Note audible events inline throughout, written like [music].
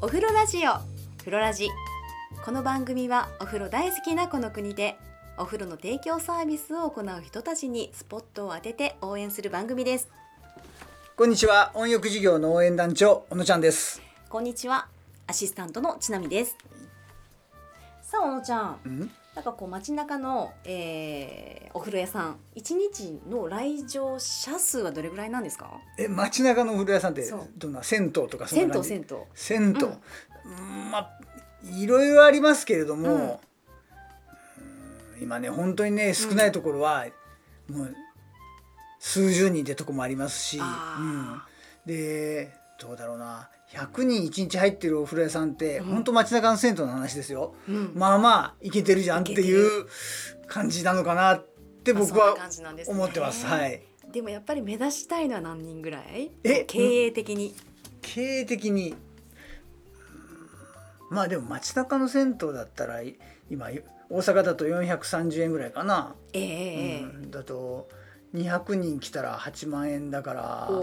お風呂ラジオ。風呂ラジ。この番組はお風呂大好きなこの国でお風呂の提供サービスを行う人たちにスポットを当てて応援する番組です。こんにちは。温浴事業の応援団長小野ちゃんです。こんにちは。アシスタントのちなみです。さあ小野ちゃん。うん？なんかこう街中の、えー、お風呂屋さん一日の来場者数はどれぐらいなんですか？え街中のお風呂屋さんってどんな？銭湯とか銭湯銭湯。銭湯、うん。まあいろいろありますけれども、うん。今ね本当にね少ないところは、もう数十人ってとこもありますし、あうん、でどうだろうな100人1日入ってるお風呂屋さんって、うん。本当街中の銭湯の話ですよ。うん。まあまあいけてるじゃんっていう感じなのかなって僕は思ってます。はい。でもやっぱり目指したいのは何人ぐらい？え？経営的に、経営的に。うん。まあでも街中の銭湯だったらい今大阪だと430円ぐらいかな、ええええ。うん。だと200人来たら8万円だから、お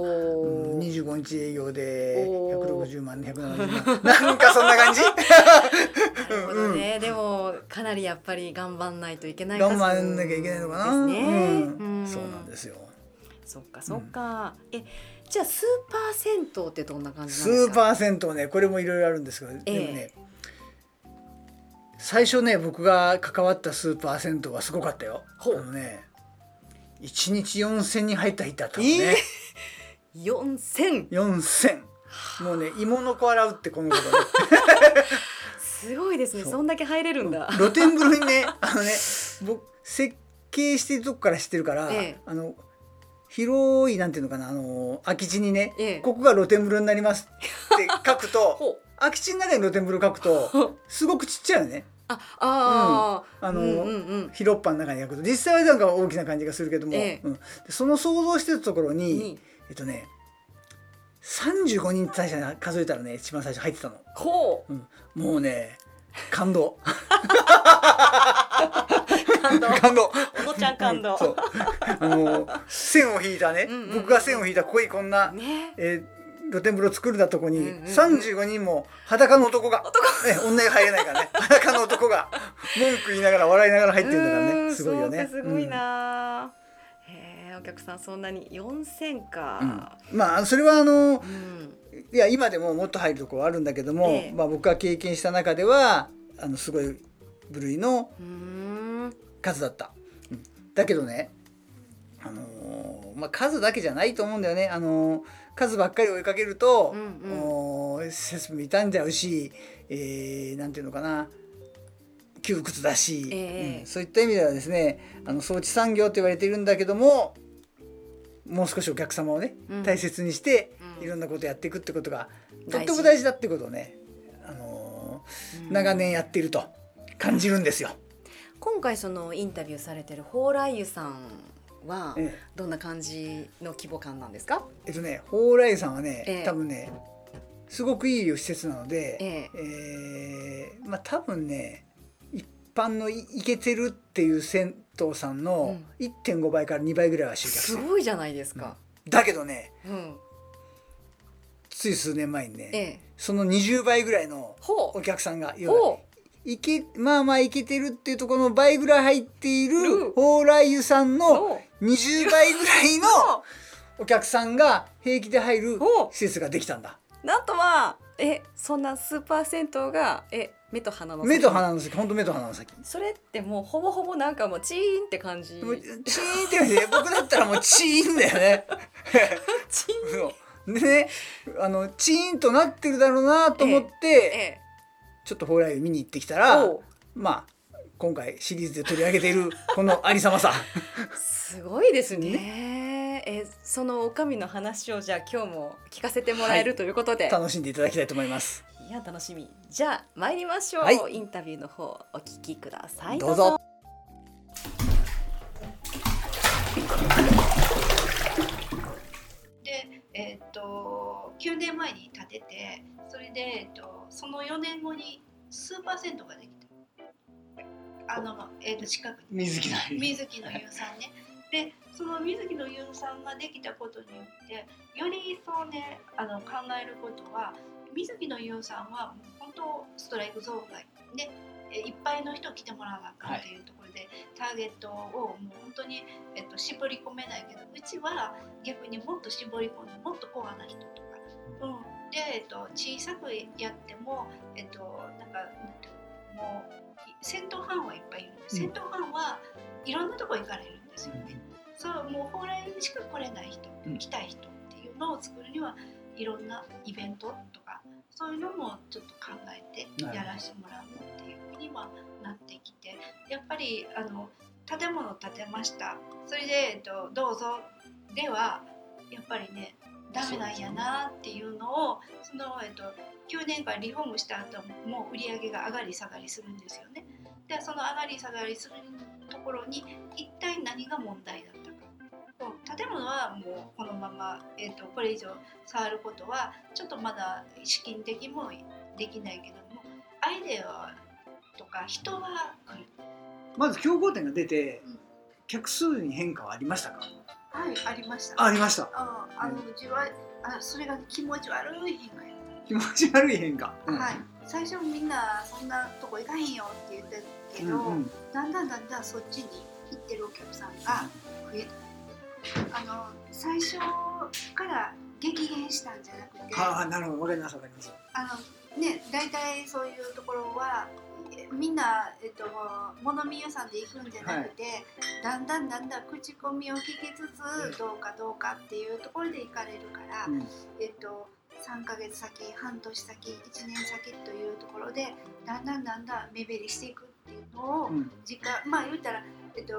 うん、ー25日営業でおー。160万170万。なんかそんな感じ。[laughs] なるほどね、でもかなりやっぱり頑張んないといけない頑張んなきゃいけないのかな、ですね、うん。そうなんですよ。そっかそっか、えじゃあスーパー銭湯ってどんな感じスなんですか？ーパー銭湯ねこれもいろいろあるんですけど、ええ。でもね最初ね僕が関わったスーパー銭湯はすごかったよ。ほう。あのね1日4,000人入った日だったのね、4000 4,000もうね芋の子洗うってこのことね。すごいですね。そんだけ入れるんだ、露天風呂にねあのね僕設計してるとこから知ってるから、ええ。あの広いなんていうのかなあの空き地にね、ええ。ここが露天風呂になりますって書くと [laughs] 空き地の中に露天風呂書くとすごくちっちゃいのね。ああー、あのうんうんうん。広っ端の中に焼くと実際はなんか大きな感じがするけども、ええ。うん、でその想像してたところに、にえっとね35人最初に数えたらね一番最初入ってたの、こう。うん、もうね感動。感動。感動。[laughs] 小野ちゃん感動、あの線を引いたね、うんうんうん。僕が線を引いたここにこんな、ね。えー露天風呂作るだとこに、うんうんうん。35人も裸の男が。ね、女が入れないからね。[laughs] 裸の男が。文句言いながら笑いながら入ってるんだからね。すごいよね。そうかすごいな、お客さんそんなに4000か、うん。まあそれはあのうん。いや今でももっと入るところあるんだけども、ええ。まあ、僕が経験した中ではあのすごい部類の数だった。うん。だけどね、あのーまあ、数だけじゃないと思うんだよね。あのー数ばっかり追いかけると、うんうん。おー設備傷んじゃうし、えーなんていうのかな。窮屈だし、ええ。うん。そういった意味ではですねあの装置産業と言われているんだけどももう少しお客様をね、うん。大切にしてうん。いろんなことやっていくってことがとっても大事だってことをね、あのーうん。長年やっていると感じるんですよ。今回そのインタビューされてる蓬莱湯さんはええ。どんな感じの規模感なんですか、えっとね蓬莱さんはね、ええ。多分ねすごくいい施設なので、ええ。えーまあ多分ね一般のいいけてるっていう銭湯さんの1.5倍から2倍ぐらいは集客すごいじゃないですか、だけどねうん。つい数年前にね、ええ。その20倍ぐらいのお客さんがいけまあまあいけてるっていうところの倍ぐらい入っているる。蓬莱湯さんうのほ20倍ぐらいのお客さんが平気で入るほ施設ができたんだ。うなんとはえそんなスーパー銭湯がえ目と鼻の先。目と鼻の先。本当目と鼻の先。それってもうほぼほぼなんかもうチーンって感じ。チーンって感じで。僕だったらもうチーンだよね。[laughs] チーン。でねあのチーンとなってるだろうなと思って、えちょっと蓬莱湯見に行ってきたえらまあ今回シリーズで取り上げているこのありさまさ。すごいですね。えそのおかみの話をじゃあ今日も聞かせてもらえるということで、楽しんでいただきたいと思います。い、や楽しみ。じゃあ参りましょう、はい。インタビューの方お聞きください。どうぞ。で、えっと9年前に建ててそれで、えっとその4年後にスーパー銭湯ができたあの、えっと近くに。水木の湯水木の湯さんね。でその水木の湯さんができたことによってより一層ねあの考えることは水木の優さんはもう本当ストライクゾーン外でえいっぱいの人来てもらわなあかんっていうところで、ターゲットをもう本当に、えっと、絞り込めないけどうちは逆にもっと絞り込んでもっとコアな人とか、うん、で、えっと、小さくやっても、えっと、なんかもう戦闘ファンはいっぱいいるんで戦闘ファンはいろんなとこ行かれるんですよね。そうもう蓬莱にしか来れない人、うん来たい人っていうのを作るにはいろんなイベントとかそういうのもちょっと考えてやらせてもらうっていうふうにはなってきてやっぱりあの建物建てました。それで、えっと、どうぞ。ではやっぱりねダメなんやなっていうのをその、えっと、9年間リフォームした後も売り上げが上がり下がりするんですよね。でその上がり下がりするところに一体何が問題だったか。建物はもうこのまま、えー、とこれ以上触ることはちょっとまだ資金的もできないけどもアイデアとか人は来る。まず競合店が出てうん。客数に変化はありましたか？はいありました。あありました。ああのうちはあそれが気持ち悪い変化やっ気持ち悪い変化、た、はい。最初みんなそんなとこ行かへんよって言ってるけど、うんうん。だんだんだんだんそっちに行ってるお客さんが増えたあの最初から激減したんじゃなくてああなるほど。わかりますわかりますあのね大体そういうところはえみんな、えっと、物見屋さんで行くんじゃなくて、だんだんだんだん口コミを聞きつつどうかどうかっていうところで行かれるから、うん。えっと、3ヶ月先半年先1年先というところでだんだんだんだん目減りしていくっていうのをうん。時間まあ言ったら、えっと、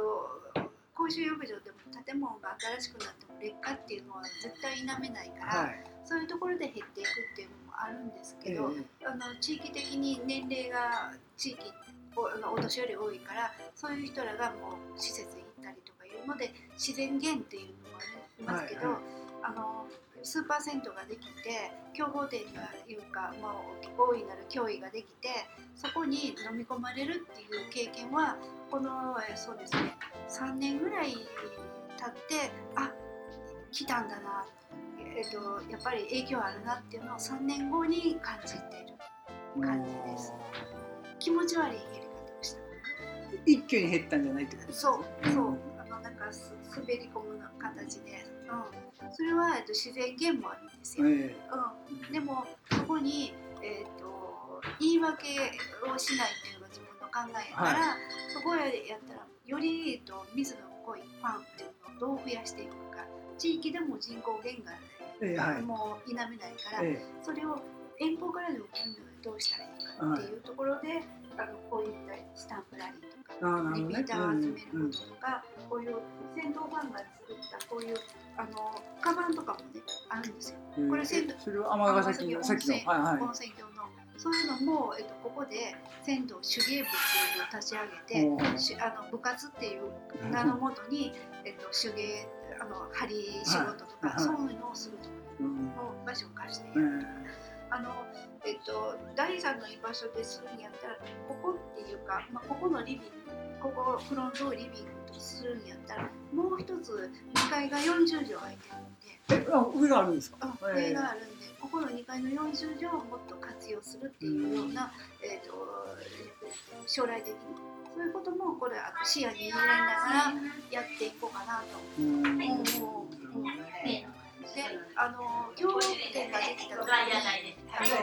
公衆浴場でも建物が新しくなっても劣化っていうのは絶対否めないから、はい。そういうところで減っていくっていうのもあるんですけど、えあの地域的に年齢が地域おお年寄り多いからそういう人らがもう施設に行ったりとかいうので自然減っていうのもありますけど、はい。あのスーパー銭湯ができて競合店がいうか、まあ、大いなる脅威ができてそこに飲み込まれるっていう経験はこのえそうですね3年ぐらい経ってあ来たんだな、えっと、やっぱり影響あるなっていうのを3年後に感じている感じです。気持ち悪い減り方をした。一挙に減ったんじゃないってことですそうそう。うん。あのなんかす滑り込む形で、うん、それは、えっと、自然減もあるんですよ、えうん、でもそこに、えっと言い訳をしないっていうのが自分の考えやから、はそこへやったらより、えっと、水の濃いファンっていうのをどう増やしていくか。地域でも人口減が、ええはい。もう否めないから、えそれを遠方からでも来るのにどうしたらいいかっていうところで、あのこういったスタンプラリーとかリピーターを集めることとか、こういう先導ファンが作ったこういうあのカバンとかもねあるんですよ。これ鮮度それは尼崎のさっきのはいはい。温泉郷の。そういうのも、えっと、ここで仙道手芸部っていうのを立ち上げてあの部活っていう名のもとに、えっと、手芸あの針仕事とか、はいそういうのをするとかうんの場所を貸してやうるとか。ん。あのえっと、第三の居場所でするんやったらここっていうか、まあ、ここのリビングここフロントをリビングとするんやったらもう一つ2階が40畳空いてるんで。えあ上があるんですか？あええ。上があるんでここの2階の40畳をもっと活用するっていうような、えっと将来的に。そういうこともこれ視野に入れながらやっていこうかなと。うん。思う。うん。うんであの共同店ができた時にあの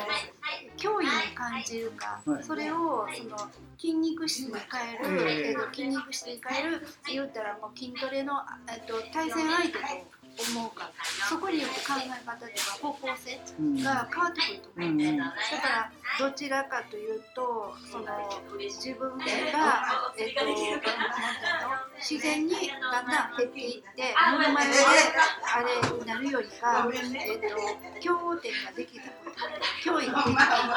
脅威に感じるか、はい。それをその筋肉質に変える、えええっと筋肉質に変える言ったらもう筋トレの、えっと対戦相手と思うからそこによって考え方とか方向性が変わってくると思う。うんうんだからどちらかというとその自分が、えっと、なんていうの自然にだんだん減っていって目の前であれになるよりか、えっと、競合店ができたこと脅威ができたこ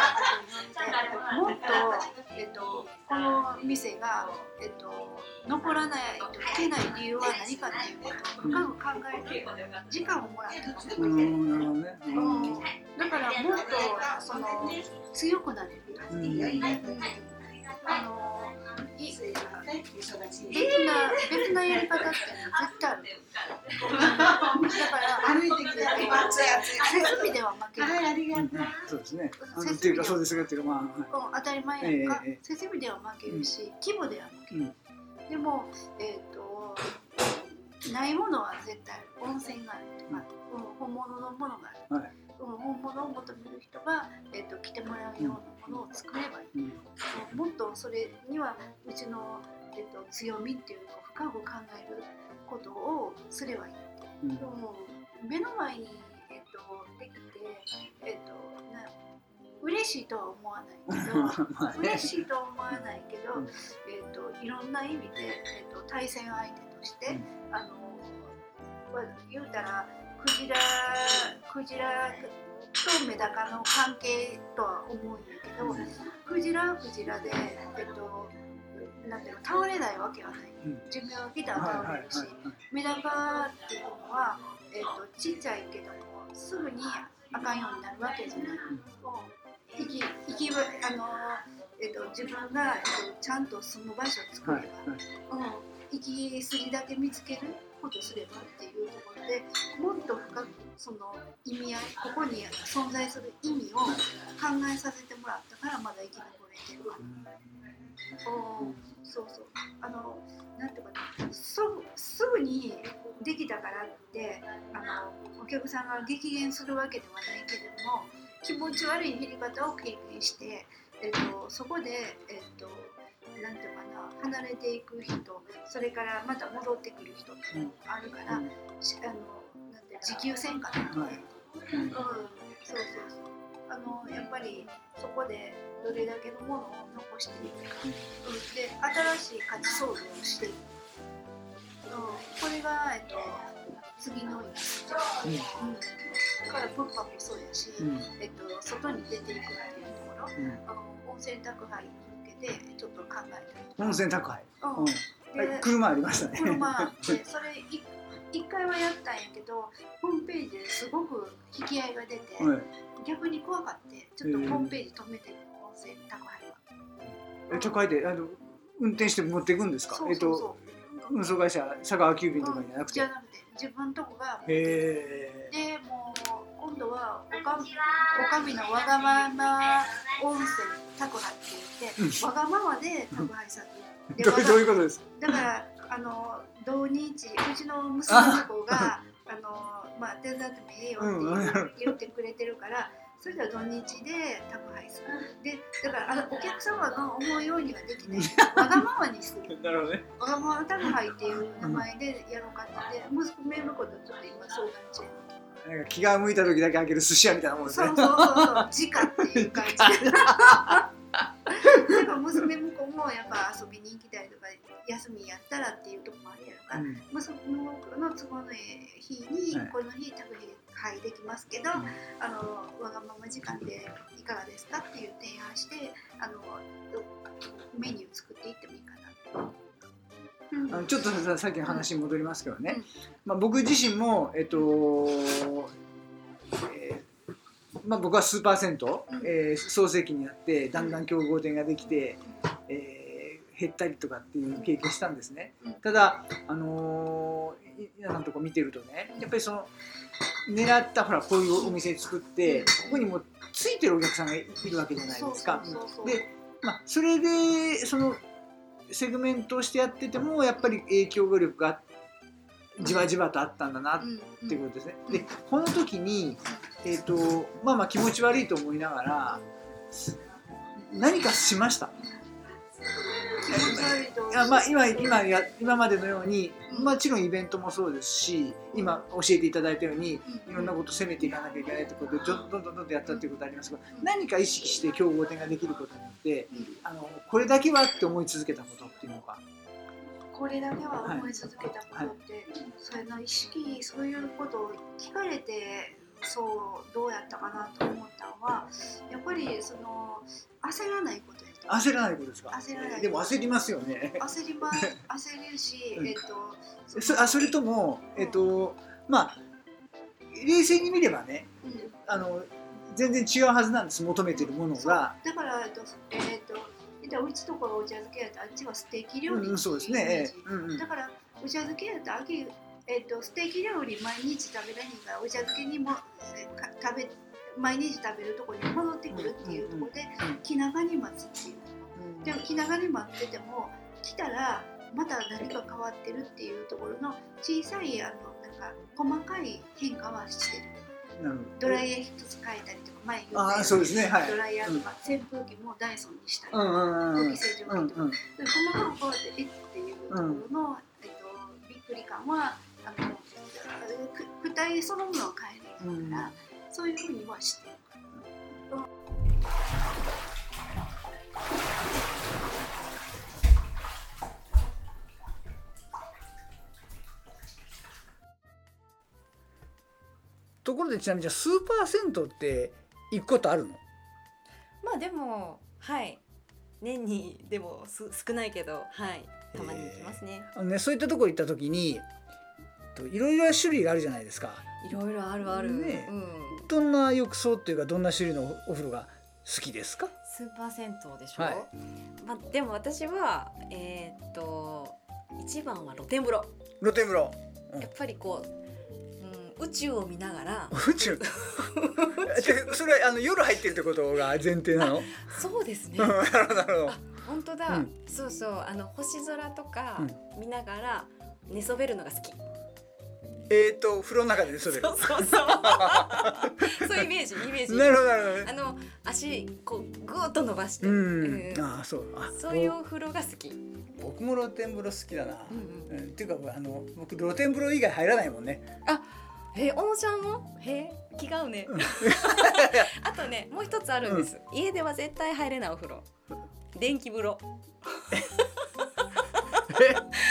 とによってもっと、えっと、この店が、えっと、残らないといけない理由は何かっていうことを深く考える時間をもらってます。うん。なるほどねうん。だからもっとその強くなれる、うん。あのい別な別なやり方って絶対あるだから歩いてきたら暑い暑い設備では負ける、はいありがとうそうですねあのっていうかそうですがっていうかまあ、はい、当たり前やん。か、ええええ設備では負けるし、規模では負ける、うん。でもえっ、とないものは絶対温泉があるとか、うん、本物のものがある、はい。うん、本物を求める人が、えー、と来てもらうようなものを作ればいい、うん。うんもっとそれにはうちの、えー、と強みっていうのを深く考えることをすればいいうん。でも目の前に、えっとできて、えっとな嬉しいとは思わないけど [laughs] まあね。嬉しいとは思わないけど、うん。えっといろんな意味で、えっと対戦相手として、あのまあ言うたらクジラクジラとメダカの関係とは思うんやけど、クジラはクジラで、えっとなんていうの倒れないわけはない。うん。寿命が来たらはいはい倒れるし、はい。メダカっていうのは、えー、とちっちゃいけどもすぐにあかんようになるわけじゃない。もう生き生きぶあの、えー、と自分が、えー、とちゃんと住む場所を作はいれば、うん、生きすぎだけ見つけることすればっていうところでもっと深くその意味合いここに存在する意味を考えさせてもらったからまだ生き残れてる。おそうそう。あのなんていうかな。すぐすぐにできたからってあのお客さんが激減するわけではないけれども気持ち悪い減り方を経験して、えっと、そこで、えっと、なんていうかな離れていく人それからまた戻ってくる人っていうのがあるから、しあのなんて持久戦かな、はい。うん、そうそうそう。あのやっぱりそこでどれだけのものを残していくか、うん、で新しい価値創造をしていく、うん、これが、えっと、次の一歩、うん。うん、だから物販もそうやし、うん。えっと、外に出ていくっていうところ。うん。あの温泉宅配てちょっと考えたりとか、温泉宅配、うん。うん。車ありましたね。車あってそれい一回はやったんやけどホームページですごく引き合いが出て、はい。逆に怖かってちょっとホームページ止めてる音声宅配は。え宅配であの運転して持っていくんですか？そうそうそう。えっと運送会社佐川急便とかじゃなくて、じゃなくて自分とこがでもう今度はおかおかみのわがまま温泉宅配って言って、わがままで宅配される。でどういうことですか？だからあの同日うちの娘の子があのまあ手伝ってもええよって言,、ってくれてるからそれでは土日で宅配する。でだからあのお客様の思うようにはできない。[laughs] わがままにする。なるほどね。わがまま宅配っていう名前でやろうかってて娘の子とちょっと今相談中なんか気が向いた時だけ開ける寿司屋みたいなもんですね。そうそうそうそう。直っていう感じ。だから娘婿もやっぱ遊びに行きたいとか休みやったらっていうとこもあるやろか。らうん。まあ、そのの都合のいい日に、はい。この日宅配できますけど、あのわがまま時間でいかがですかっていう提案してあのメニュー作っていってもいいかな。うんあのちょっとささっきの話に戻りますけどね、うん。まあ、僕自身も、えっとえーまあ、僕は数パーセント、うん。えー創世期になってだんだん競合店ができて、えー減ったりとかっていう経験したんですね、うん。ただ、あのーい皆さんのとこ見てるとねやっぱりその狙ったほらこういうお店作ってここにもついてるお客さんがいるわけじゃないですか。で、まあ、それでそのセグメントをしてやっててもやっぱり影響力がじわじわとあったんだなっうんていうことですね。でこの時に、えー、とまあまあ気持ち悪いと思いながら何かしました？いやまあ今今や今までのようにうんもちろんイベントもそうですし今教えていただいたようにうん。いろんなことを攻めていかなきゃいけないってことでどんどんどんどんやったっていうことありますが何か意識して競合店ができることによってうん。あのこれだけはって思い続けたことっていうのがこれだけは思い続けたことって、それの意識そういうことを聞かれてそうどうやったかなと思ったのはやっぱりその焦らないこと焦らないことですか？焦らない。でも焦りますよね。焦りま焦るし、うん。えっとそあそれともえっとまあ冷静に見ればねうん。あの全然違うはずなんです求めてるものが。だから、えっとえっと、言っじゃあうちとこがお茶漬けやったらあっちはステーキ料理うん、そうですね。うんうん。だからお茶漬けやったら秋えっとステーキ料理毎日食べられへんからお茶漬けにもえーか食べ毎日食べるところに戻ってくるっていうところでうんうん気長に待つっていう。でも気長に待ってても来たらまた何か変わってるっていうところの小さいあのなんか細かい変化はしてる。ドライヤー一つ変えたりとか前言ったそうですね。はい。ドライヤーとか扇風機もダイソンにしたりうんうんうん。空気清浄機とか、うんうん。で細かく変わってえっていうところの、えっと、びっくり感はあのく躯体そのものは変えないから、そういうふうにはしてる。ところでちなみにじゃあスーパー銭湯って行くことあるの？まあでもはい年にでもす少ないけどはいたまに行きますね。ねそういったところ行った時にといろいろな種類があるじゃないですか。いろいろあるある。ねうん。どんな浴槽っていうかどんな種類のお風呂が好きですか？スーパー銭湯でしょ？はいまあでも私はえーっと一番は露天風呂。露天風呂。うんやっぱりこう、うん、宇宙を見ながら宇宙？[laughs] でそれはあの夜入ってるってことが前提なの？そうですねな。るほど。本当だ、うんそうそうあの星空とかう見ながら寝そべるのが好き。えっ、と風呂の中で寝そべる。そうそうそう。そういうイメージイメージ。なるほどなるほどね。あの足こうぐーっと伸ばして、うん。うんああそう。あそういうお風呂が好き。僕も露天風呂好きだな。うんうん、っていうかあの僕露天風呂以外入らないもんね。え小野ちゃんも？へえ気が合うね。[laughs] あとねもう一つあるんです、家では絶対入れないお風呂。電気風呂。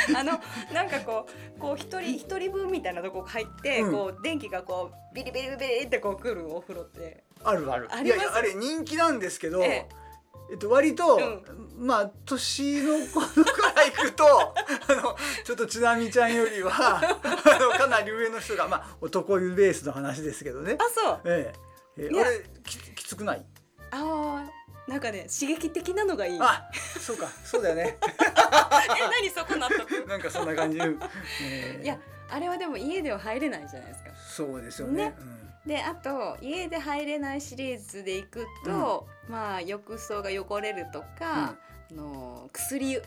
[laughs] あのなんかこうこう一人一人分みたいなとこ入って、うん。こう電気がこうビリビリビリってこう来るお風呂って。あるある。あいやいやあれ人気なんですけど。ええ。っと、割と、うまあ年の頃から行くと [laughs] あのちょっとちなみちゃんよりは [laughs] あのかなり上の人がまあ男湯ベースの話ですけどね。あそう。ええ。ええ。あれききつくない？あーなんかね刺激的なのがいい。あそうか。そうだよね。[laughs] え何そこ納得？なんかそんな感じ、え [laughs] えいやあれはでも家では入れないじゃないですか。そうですよね。ね。であと家で入れないシリーズでいくと、まあ浴槽が汚れるとか、あの薬湯、うん、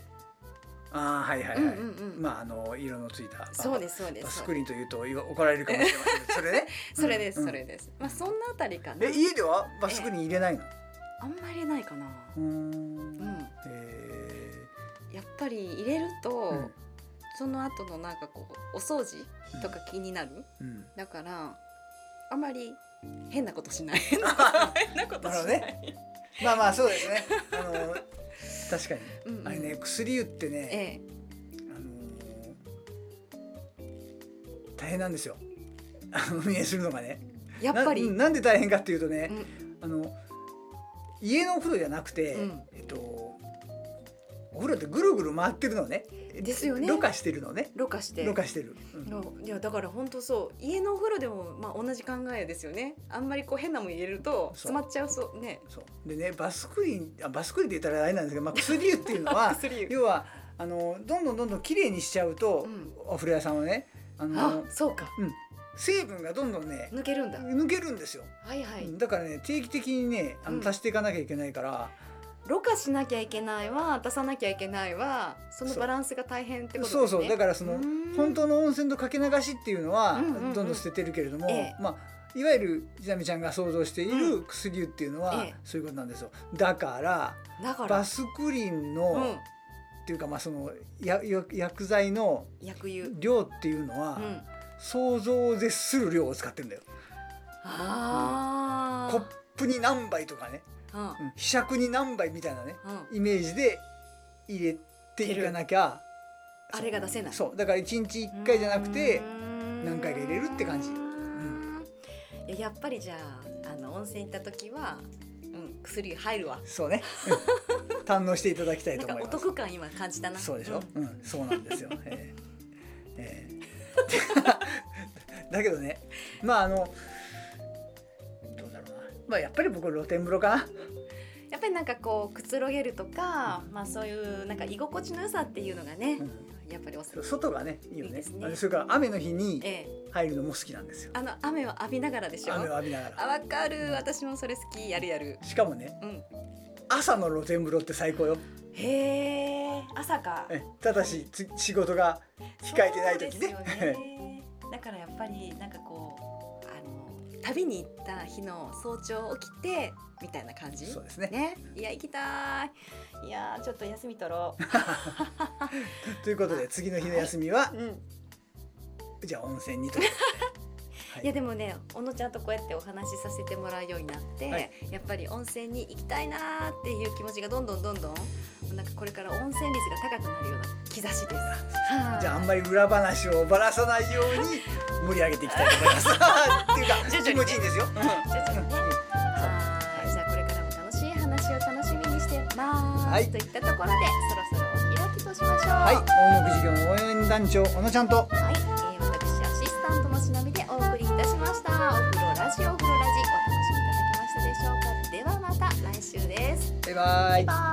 ああはいはいはい、うんうんうん。まああの色のついたそうですそうです。バスクリーンというと怒られるかもしれません。それね。[laughs] それです、うん。それです。まあそんなあたりかな。え家ではバスクリーン入れないの？あんまりないかな。うーん。うん。えやっぱり入れると、うん。その後のなんかこうお掃除とか気になる、ーうん。だからあんまり変なことしない。[laughs] 変なことしない、なるまあまあそうですね。あの確かに、うんうん。あれね薬湯ってね、ええ。あの大変なんですよ。あの運営するのがね。やっぱり、ななんで大変かっていうとね、うん。あの家のお風呂じゃなくて、うん。えっとお風呂ってぐるぐる回ってるのね。ですよね。ろ過してるのね。ろ過して。ろ過してる。うん。のいやだから本当そう。家のお風呂でもまあ同じ考えですよね。あんまりこう変なもん入れると詰まっちゃうそうね。そう。でねバスクリーンあバスクリーンって言ったらあれなんですけど、まあ、薬湯っていうのは [laughs] 要はあのどんどんどんどん綺麗にしちゃうと、うん。お風呂屋さんはねあのあそうか。うん、成分がどんどんね抜けるんだ。抜けるんですよ、はいはい。うんだからね定期的にねあうん。の足していかなきゃいけないから、ろ過しなきゃいけないわ出さなきゃいけないわそのバランスが大変ってことですね。そうそう。だからその本当の温泉とかけ流しっていうのはうんうんうん。どんどん捨ててるけれども、ええ。まあいわゆるちなみちゃんが想像している薬湯っていうのは、ええ。そういうことなんですよ。だからだから。バスクリーンの、うん。っていうかまあその薬剤の量っていうのは、うん想像を絶する量を使ってるんだよ。あコップに何杯とかね、あうん、ひしゃくに何杯みたいなね。うん。うんイメージで入れていかなきゃ。あれが出せない。そう。だから1日1回じゃなくてうーん。何回か入れるって感じ。うーんいややっぱりじゃああの温泉行った時は、うん、薬入るわ。そうね。うん。堪能していただきたいと思います。得感今感じたな。そうでしょ、ん。うん。そうなんですよ。ええ。ええ [laughs] だけどね。まああのどうだろうな。まあやっぱり僕露天風呂かな。ややっぱりなんかこうくつろげるとか、まあそういうなんか居心地の良さっていうのがね、やっぱりおす外がねいいよね。いいですね。それから雨の日にええ、入るのも好きなんですよ。あの雨を浴びながらでしょ？雨を浴びながあらわかる。私もそれ好き。やるやる。しかもねうん。朝の露天風呂って最高よへえ朝か。えただしつ仕事が控えてない時ねね [laughs] だからやっぱりなんかこうあの旅に行った日の早朝起きてみたいな感じ？そうですねね、いや行きたい。いやーちょっと休み取ろ [laughs] ということで [laughs] 次の日の休みは？う。うん。じゃあ温泉にというはいいやでもね小野ちゃんとこうやってお話しさせてもらうようになって、はいやっぱり温泉に行きたいなーっていう気持ちがどんどんどんどんなんかこれから温泉率が高くなるような兆しです。はいじゃああ。んまり裏話をばらさないように盛り上げていきたいと思います。[laughs] っていうか気持ちいいんですよ、うん。徐々にね。はい。じゃあこれからも楽しい話を楽しみにしてます、はい。といったところでそろそろお開きとしましょう。はい。音楽事業の応援団長小野ちゃんと。はい、えー、私アシスタントのしなみでお送りいたしました。お風呂ラジオお風呂ラジお楽しみいただけましたでしょうか。ではまた来週です。バイ。バイバイ